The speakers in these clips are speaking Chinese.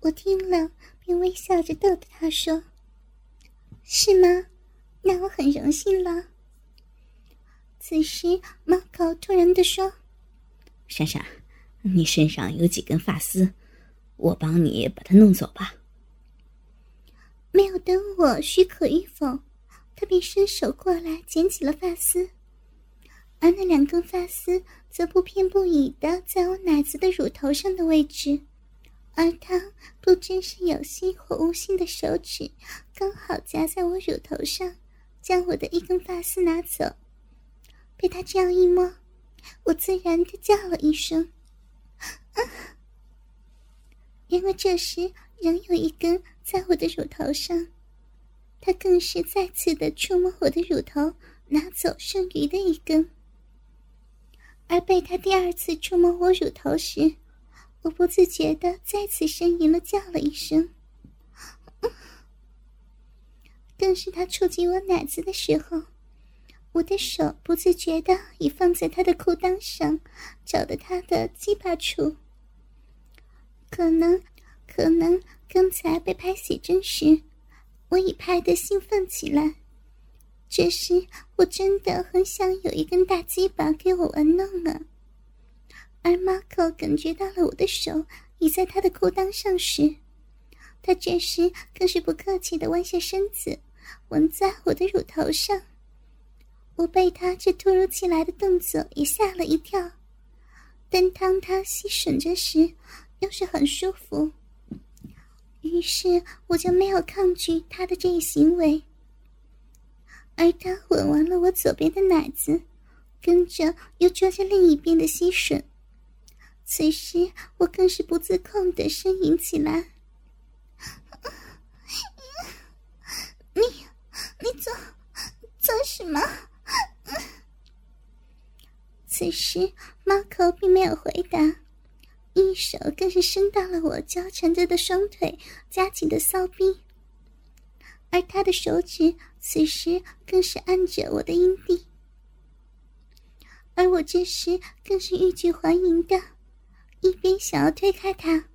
我听了，便微笑着逗着他说：“是吗？那我很荣幸了。”此时，猫狗突然的说：“闪闪，你身上有几根发丝，我帮你把它弄走吧。”没有等我许可与否，他便伸手过来捡起了发丝，而那两根发丝则不偏不倚的在我奶子的乳头上的位置，而他不知是有心或无心的手指刚好夹在我乳头上，将我的一根发丝拿走。被他这样一摸，我自然的叫了一声：“啊！”然而这时仍有一根。在我的乳头上，他更是再次的触摸我的乳头，拿走剩余的一根。而被他第二次触摸我乳头时，我不自觉的再次呻吟了，叫了一声。更是他触及我奶子的时候，我的手不自觉的已放在他的裤裆上，找到他的鸡巴处。可能，可能。刚才被拍写真时，我已拍得兴奋起来。这时，我真的很想有一根大鸡巴给我玩弄啊！而马可感觉到了我的手已在他的裤裆上时，他这时更是不客气的弯下身子，吻在我的乳头上。我被他这突如其来的动作也吓了一跳，但当他吸吮着时，又是很舒服。于是我就没有抗拒他的这一行为，而他吻完了我左边的奶子，跟着又抓着另一边的吸吮。此时我更是不自控的呻吟起来：“你，你做做什么？”此时猫口并没有回答。一手更是伸到了我交缠着的双腿，夹紧的骚逼，而他的手指此时更是按着我的阴蒂，而我这时更是欲拒还迎的，一边想要推开他，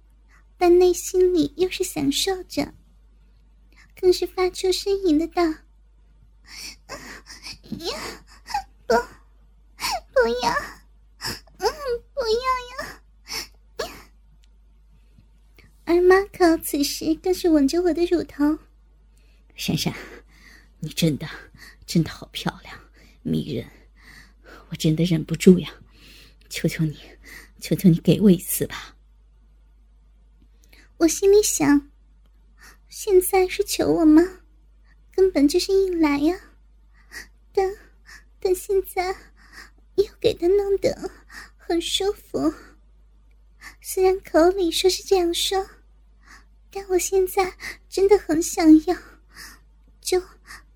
但内心里又是享受着，更是发出呻吟的道：“呀，不，不要，嗯，不要呀！”而马可此时更是吻着我的乳头。珊珊，你真的真的好漂亮，迷人，我真的忍不住呀！求求你，求求你给我一次吧！我心里想，现在是求我吗？根本就是硬来呀！但但现在又给他弄得很舒服，虽然口里说是这样说。但我现在真的很想要，就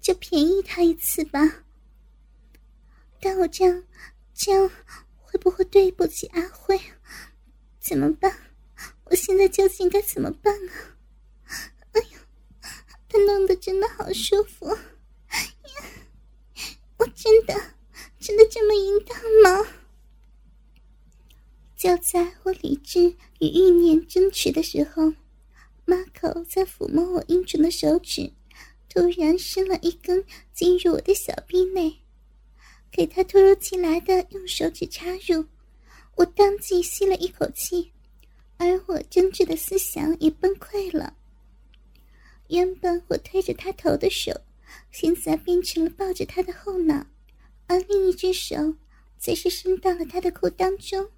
就便宜他一次吧。但我这样这样会不会对不起阿辉？怎么办？我现在究竟该怎么办啊？哎呦，他弄得真的好舒服呀，我真的真的这么淫荡吗？就在我理智与欲念争持的时候。马口在抚摸我阴唇的手指，突然伸了一根进入我的小臂内，给他突如其来的用手指插入，我当即吸了一口气，而我真挚的思想也崩溃了。原本我推着他头的手，现在变成了抱着他的后脑，而另一只手则是伸到了他的裤裆中，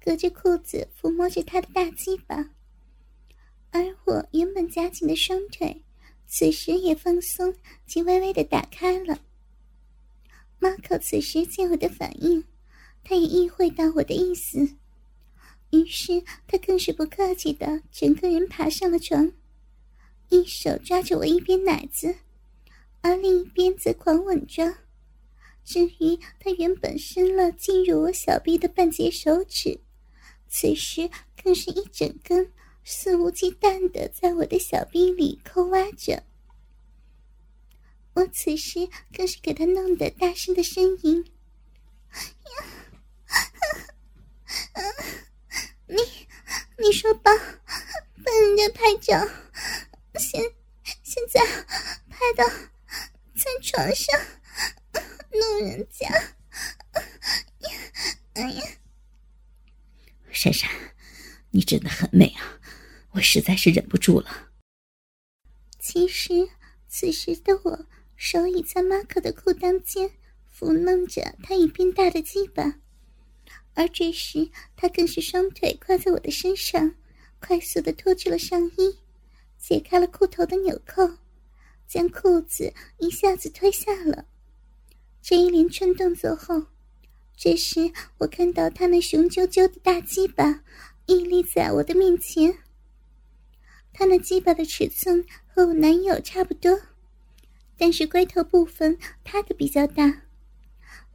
隔着裤子抚摸着他的大鸡巴。而我原本夹紧的双腿，此时也放松及微微的打开了。马可此时见我的反应，他也意会到我的意思，于是他更是不客气的整个人爬上了床，一手抓着我一边奶子，而另一边则狂吻着。至于他原本伸了进入我小臂的半截手指，此时更是一整根。肆无忌惮的在我的小臂里抠挖着，我此时更是给他弄得大声的呻吟：“，你你说吧，把人家拍照，现现在拍到在床上弄人家，哎呀！珊珊，你真的很美啊，我实在是忍不住了。其实此时的我手已在马可的裤裆间抚弄着他已变大的鸡巴。而这时，他更是双腿跨在我的身上，快速的脱去了上衣，解开了裤头的纽扣，将裤子一下子脱下了。这一连串动作后，这时我看到他那雄赳赳的大鸡巴屹立在我的面前。他那鸡巴的尺寸和我男友差不多，但是龟头部分他的比较大。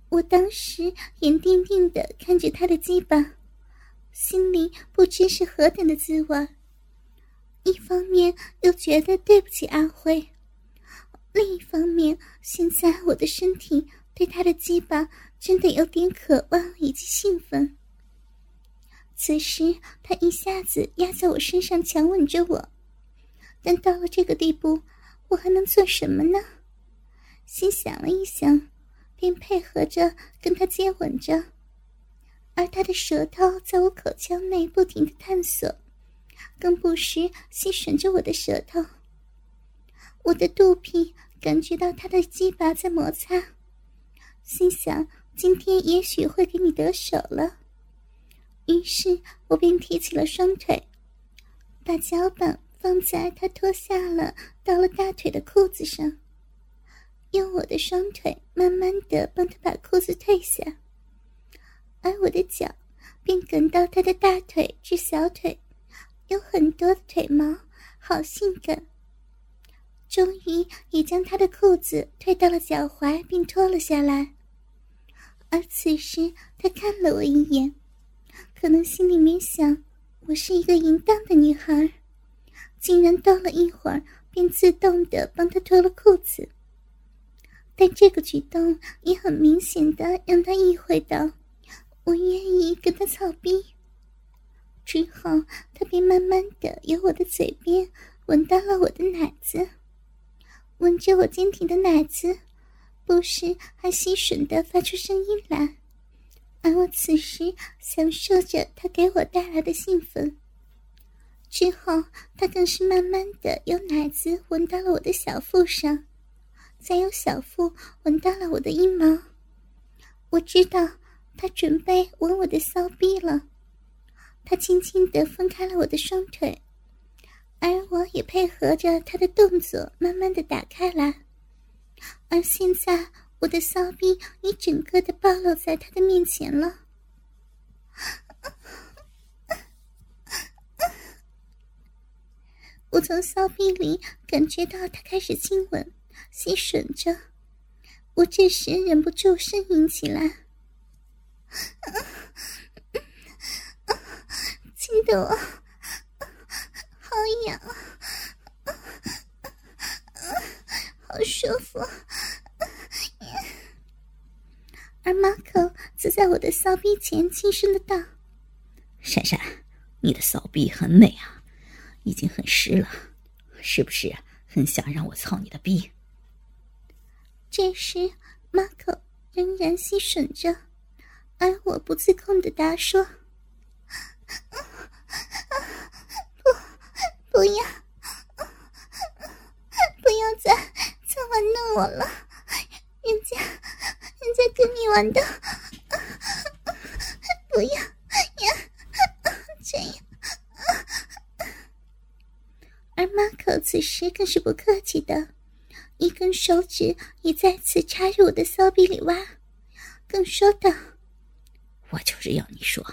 我当时眼定定的看着他的鸡巴，心里不知是何等的滋味。一方面又觉得对不起阿辉，另一方面，现在我的身体对他的鸡巴真的有点渴望以及兴奋。此时，他一下子压在我身上，强吻着我。但到了这个地步，我还能做什么呢？心想了一想。便配合着跟他接吻着，而他的舌头在我口腔内不停的探索，更不时吸吮着我的舌头。我的肚皮感觉到他的鸡巴在摩擦，心想今天也许会给你得手了。于是我便提起了双腿，把脚板放在他脱下了到了大腿的裤子上。用我的双腿慢慢的帮他把裤子褪下，而我的脚便跟到他的大腿至小腿，有很多的腿毛，好性感。终于也将他的裤子退到了脚踝，并脱了下来。而此时他看了我一眼，可能心里面想，我是一个淫荡的女孩，竟然逗了一会儿，便自动的帮他脱了裤子。但这个举动也很明显的让他意会到，我愿意跟他操逼。之后，他便慢慢的由我的嘴边闻到了我的奶子，闻着我坚挺的奶子，不时还吸吮的发出声音来，而我此时享受着他给我带来的兴奋。之后，他更是慢慢的由奶子闻到了我的小腹上。再由小腹闻到了我的阴毛，我知道他准备吻我的骚逼了。他轻轻的分开了我的双腿，而我也配合着他的动作，慢慢的打开来。而现在，我的骚逼已整个的暴露在他的面前了。我从骚逼里感觉到他开始亲吻。吸吮着，我这时忍不住呻吟起来，亲的我好痒，好舒服。而马可则在我的骚逼前轻声的道：“珊珊，你的骚逼很美啊，已经很湿了，是不是很想让我操你的逼？”这时，马可仍然吸吮着，而我不自控的答说：“不，不要，不要再再玩弄我了，人家，人家跟你玩的，不要呀，这样。”而马可此时更是不客气的。一根手指也再次插入我的骚逼里挖，更说道：“我就是要你说，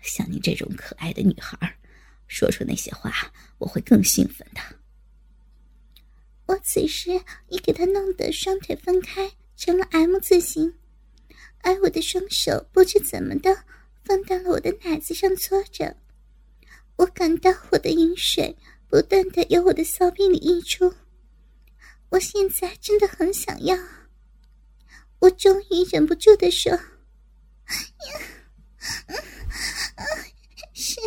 像你这种可爱的女孩，说出那些话，我会更兴奋的。”我此时已给他弄得双腿分开，成了 M 字形，而我的双手不知怎么的放到了我的奶子上搓着，我感到我的饮水不断的由我的骚逼里溢出。我现在真的很想要，我终于忍不住的说：“呀，嗯嗯是，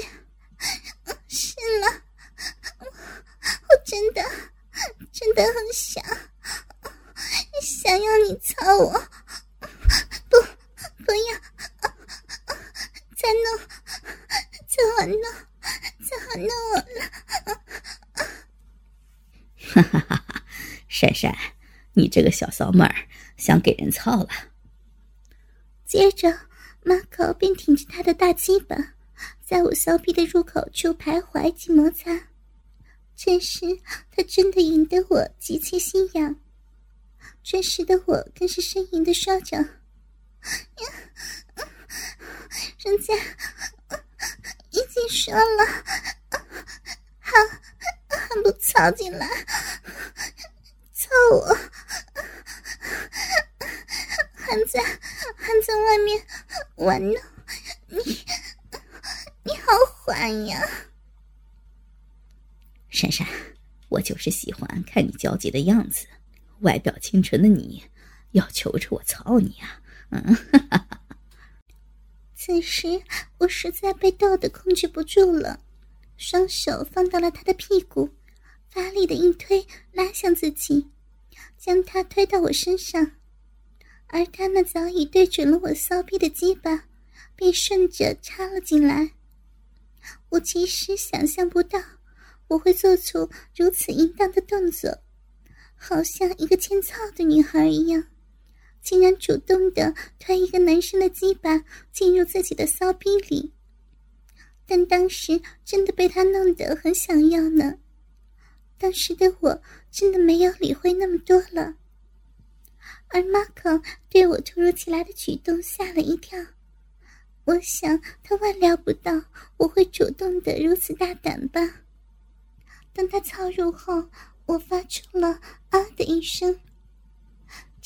是了，的很想，想要你操我，不，不要，再弄，再玩弄，再玩弄我了。哈哈哈哈！珊珊，你这个小骚妹儿想给人操了。接着，马口便挺着他的大鸡巴，在我骚逼的入口处徘徊及摩擦。这时，他真的引得我极其心痒。这时的我更是呻吟的说着：“人家已经说了，还还不操进来，操我，还在还在外面玩弄你，你好坏呀！”珊珊，我就是喜欢看你焦急的样子，外表清纯的你，要求着我操你啊！嗯，哈哈此时我实在被逗得控制不住了，双手放到了他的屁股，发力的一推拉向自己，将他推到我身上，而他那早已对准了我骚逼的鸡巴，便顺着插了进来。我其实想象不到。我会做出如此淫荡的动作，好像一个欠操的女孩一样，竟然主动的推一个男生的鸡巴进入自己的骚逼里。但当时真的被他弄得很想要呢。当时的我真的没有理会那么多了，而马可对我突如其来的举动吓了一跳。我想他万料不到我会主动的如此大胆吧。当他操入后，我发出了“啊”的一声。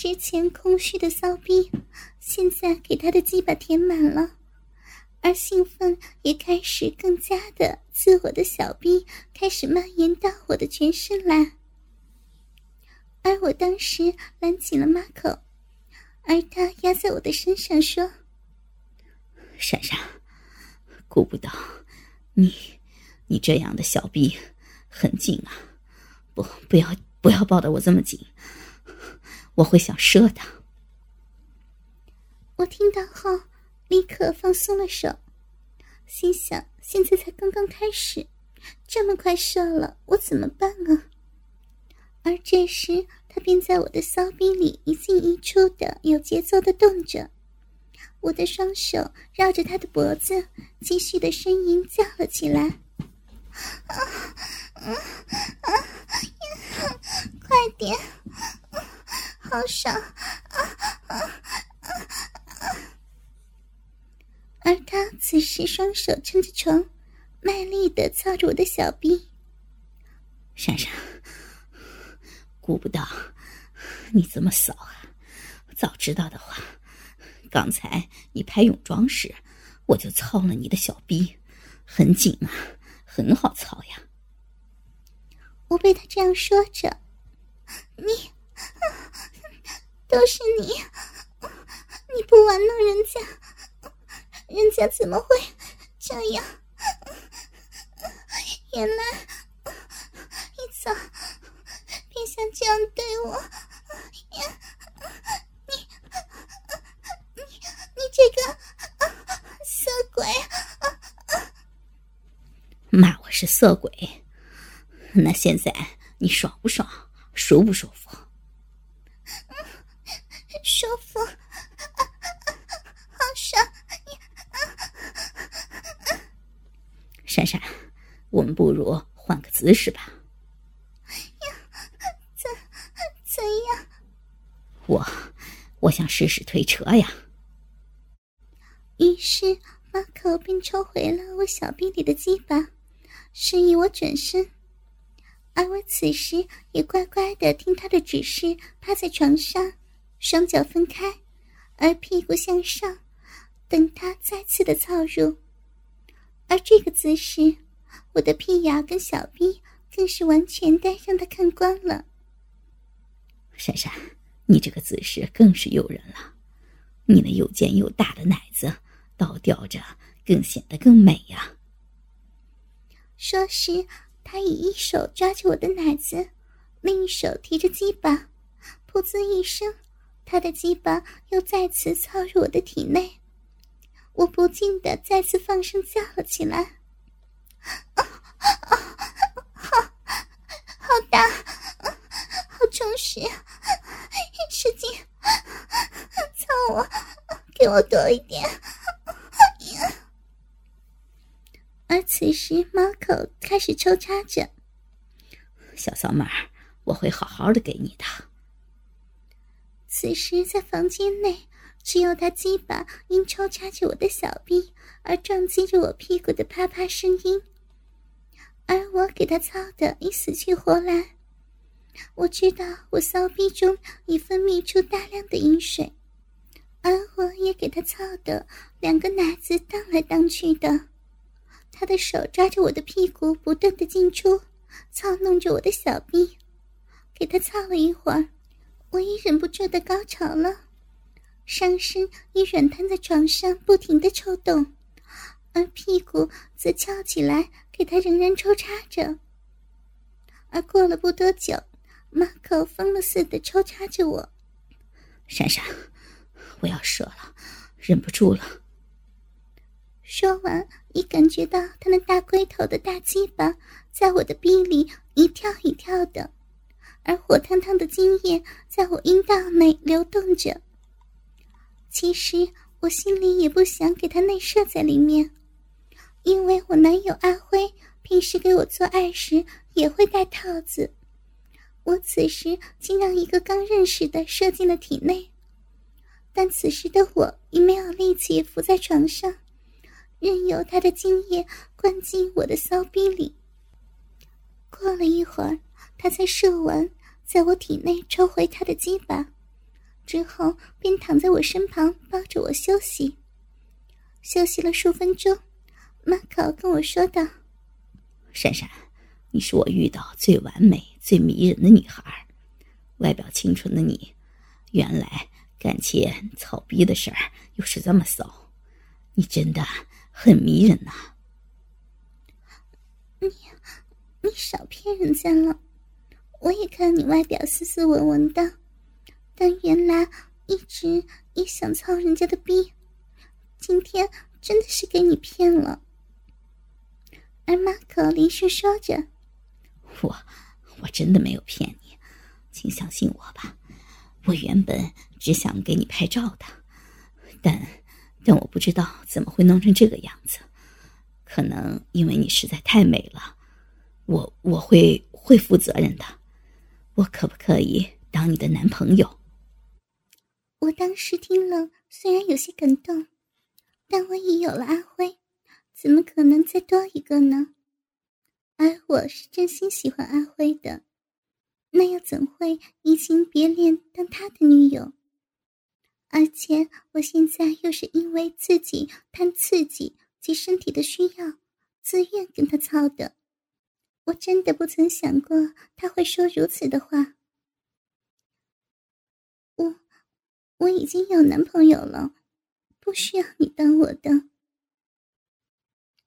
之前空虚的骚逼，现在给他的鸡巴填满了，而兴奋也开始更加的自我的小逼开始蔓延到我的全身来。而我当时拦紧了马口，而他压在我的身上说：“珊珊，顾不到你，你这样的小逼。”很紧啊！不，不要，不要抱得我这么紧，我会想射他。我听到后立刻放松了手，心想：现在才刚刚开始，这么快射了，我怎么办啊？而这时，他便在我的骚逼里一进一出的有节奏的动着，我的双手绕着他的脖子，继续的呻吟叫了起来。啊啊啊！快点，好爽！啊啊啊啊！而他此时双手撑着床，卖力的操着我的小臂。珊珊，顾不到你这么骚啊！早知道的话，刚才你拍泳装时，我就操了你的小臂，很紧啊。很好操呀！我被他这样说着，你都是你，你不玩弄人家，人家怎么会这样？原来一早便想这样对我，你你你这个色鬼！骂我是色鬼，那现在你爽不爽？舒不舒服？舒服，好爽！闪闪，我们不如换个姿势吧。怎怎样？我我想试试推车呀。于是马口便抽回了我小臂里的鸡巴。示意我转身，而我此时也乖乖的听他的指示，趴在床上，双脚分开，而屁股向上，等他再次的操入。而这个姿势，我的屁眼跟小臂更是完全的让他看光了。珊珊，你这个姿势更是诱人了，你那又尖又大的奶子倒吊着，更显得更美呀。说时，他以一手抓着我的奶子，另一手提着鸡巴，噗呲一声，他的鸡巴又再次操入我的体内，我不禁的再次放声叫了起来：“啊啊，好，好大，好充实，使劲操我，给我多一点。”而此时，猫口开始抽插着。小骚妹儿，我会好好的给你的。此时，在房间内，只有他鸡巴因抽插着我的小臂而撞击着我屁股的啪啪声音，而我给他操的已死去活来。我知道我骚逼中已分泌出大量的饮水，而我也给他操的两个奶子荡来荡去的。他的手抓着我的屁股，不断的进出。操弄着我的小臂，给他操了一会儿，我也忍不住的高潮了，上身也软瘫在床上，不停的抽动，而屁股则翘起来，给他仍然抽插着。而过了不多久，马口疯了似的抽插着我。珊珊，我要射了，忍不住了。说完，已感觉到他那大龟头的大鸡巴。在我的逼里一跳一跳的，而火烫烫的精液在我阴道内流动着。其实我心里也不想给他内射在里面，因为我男友阿辉平时给我做爱时也会戴套子。我此时竟让一个刚认识的射进了体内，但此时的我已没有力气伏在床上，任由他的精液灌进我的骚逼里。过了一会儿，他才射完，在我体内抽回他的鸡巴，之后便躺在我身旁抱着我休息。休息了数分钟，马考跟我说道：“珊珊，你是我遇到最完美、最迷人的女孩，外表清纯的你，原来干切草逼的事儿又是这么骚，你真的很迷人呐。”你。你少骗人家了，我也看你外表斯斯文文的，但原来一直也想操人家的逼，今天真的是给你骗了。而马可连续说着：“我我真的没有骗你，请相信我吧。我原本只想给你拍照的，但但我不知道怎么会弄成这个样子，可能因为你实在太美了。”我我会会负责任的，我可不可以当你的男朋友？我当时听了，虽然有些感动，但我已有了阿辉，怎么可能再多一个呢？而我是真心喜欢阿辉的，那又怎会移情别恋当他的女友？而且我现在又是因为自己贪刺激及身体的需要，自愿跟他操的。我真的不曾想过他会说如此的话。我我已经有男朋友了，不需要你当我的。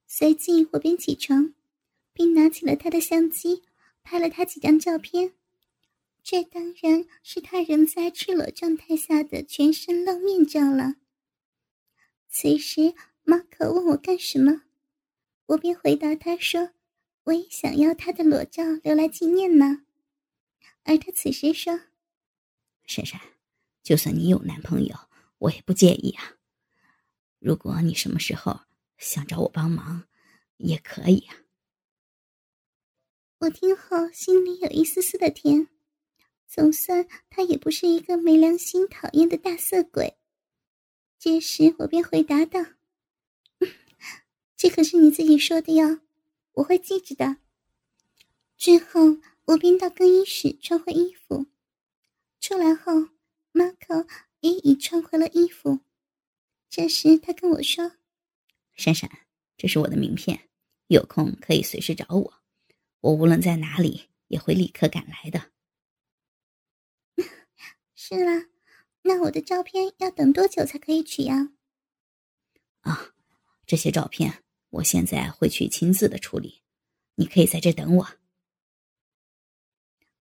随即，我便起床，并拿起了他的相机，拍了他几张照片。这当然是他仍在赤裸状态下的全身露面照了。此时，马可问我干什么，我便回答他说。我也想要他的裸照留来纪念呢，而他此时说：“珊珊，就算你有男朋友，我也不介意啊。如果你什么时候想找我帮忙，也可以啊。”我听后心里有一丝丝的甜，总算他也不是一个没良心、讨厌的大色鬼。这时我便回答道：“ 这可是你自己说的哟。”我会记着的。之后，我便到更衣室穿回衣服。出来后，Marco 也已穿回了衣服。这时，他跟我说：“珊珊，这是我的名片，有空可以随时找我。我无论在哪里，也会立刻赶来的。”是啦，那我的照片要等多久才可以取呀？啊，这些照片。我现在会去亲自的处理，你可以在这等我。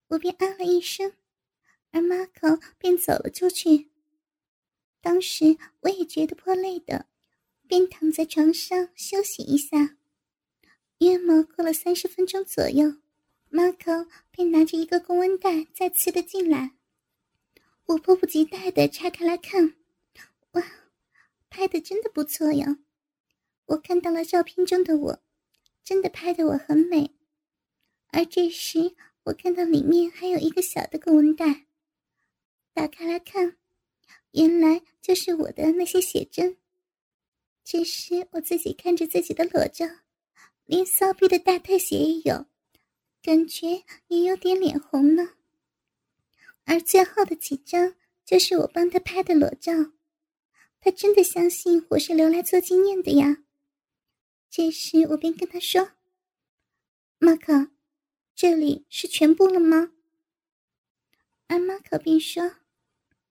我便啊了一声，而马可便走了出去。当时我也觉得颇累的，便躺在床上休息一下。约莫过了三十分钟左右，马可便拿着一个公文袋再次的进来。我迫不及待的拆开来看，哇，拍的真的不错呀！我看到了照片中的我，真的拍的我很美。而这时，我看到里面还有一个小的公文袋，打开来看，原来就是我的那些写真。这时，我自己看着自己的裸照，连骚逼的大特写也有，感觉也有点脸红呢。而最后的几张就是我帮他拍的裸照，他真的相信我是留来做纪念的呀。这时我便跟他说：“马可，这里是全部了吗？”而马可便说：“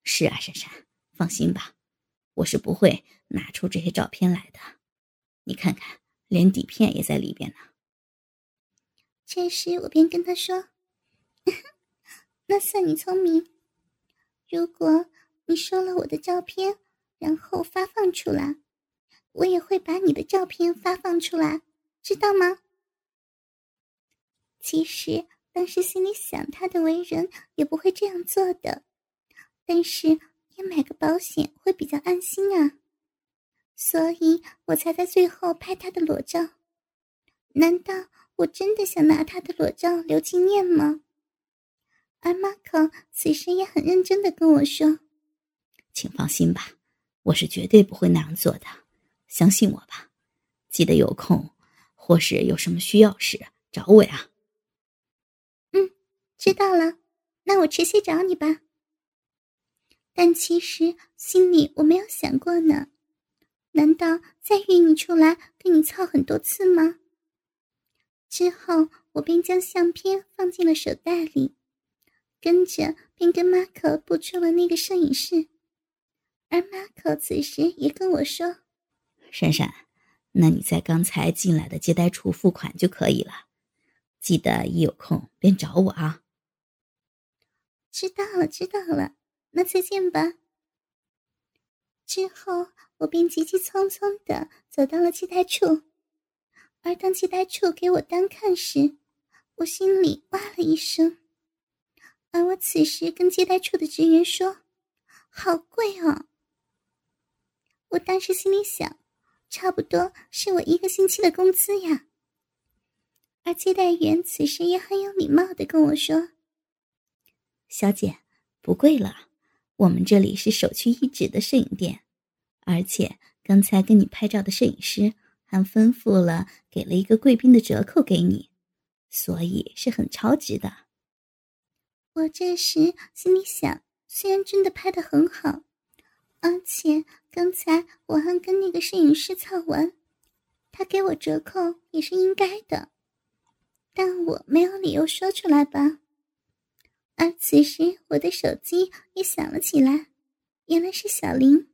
是啊，珊珊，放心吧，我是不会拿出这些照片来的。你看看，连底片也在里边呢。”这时我便跟他说。那算你聪明。如果你收了我的照片，然后发放出来，我也会把你的照片发放出来，知道吗？其实当时心里想，他的为人也不会这样做的，但是也买个保险会比较安心啊，所以我才在最后拍他的裸照。难道我真的想拿他的裸照留纪念吗？而马可此时也很认真的跟我说：“请放心吧，我是绝对不会那样做的，相信我吧。记得有空或是有什么需要时找我呀。”“嗯，知道了，那我迟些找你吧。”但其实心里我没有想过呢，难道再约你出来跟你操很多次吗？之后我便将相片放进了手袋里。跟着便跟马可步出了那个摄影室，而马可此时也跟我说：“珊珊，那你在刚才进来的接待处付款就可以了，记得一有空便找我啊。”知道了，知道了，那再见吧。之后我便急急匆匆的走到了接待处，而当接待处给我单看时，我心里哇了一声。而我此时跟接待处的职员说：“好贵哦。”我当时心里想，差不多是我一个星期的工资呀。而接待员此时也很有礼貌的跟我说：“小姐，不贵了，我们这里是首屈一指的摄影店，而且刚才跟你拍照的摄影师还吩咐了，给了一个贵宾的折扣给你，所以是很超值的。”我这时心里想，虽然真的拍的很好，而且刚才我还跟那个摄影师操完，他给我折扣也是应该的，但我没有理由说出来吧。而此时我的手机也响了起来，原来是小林。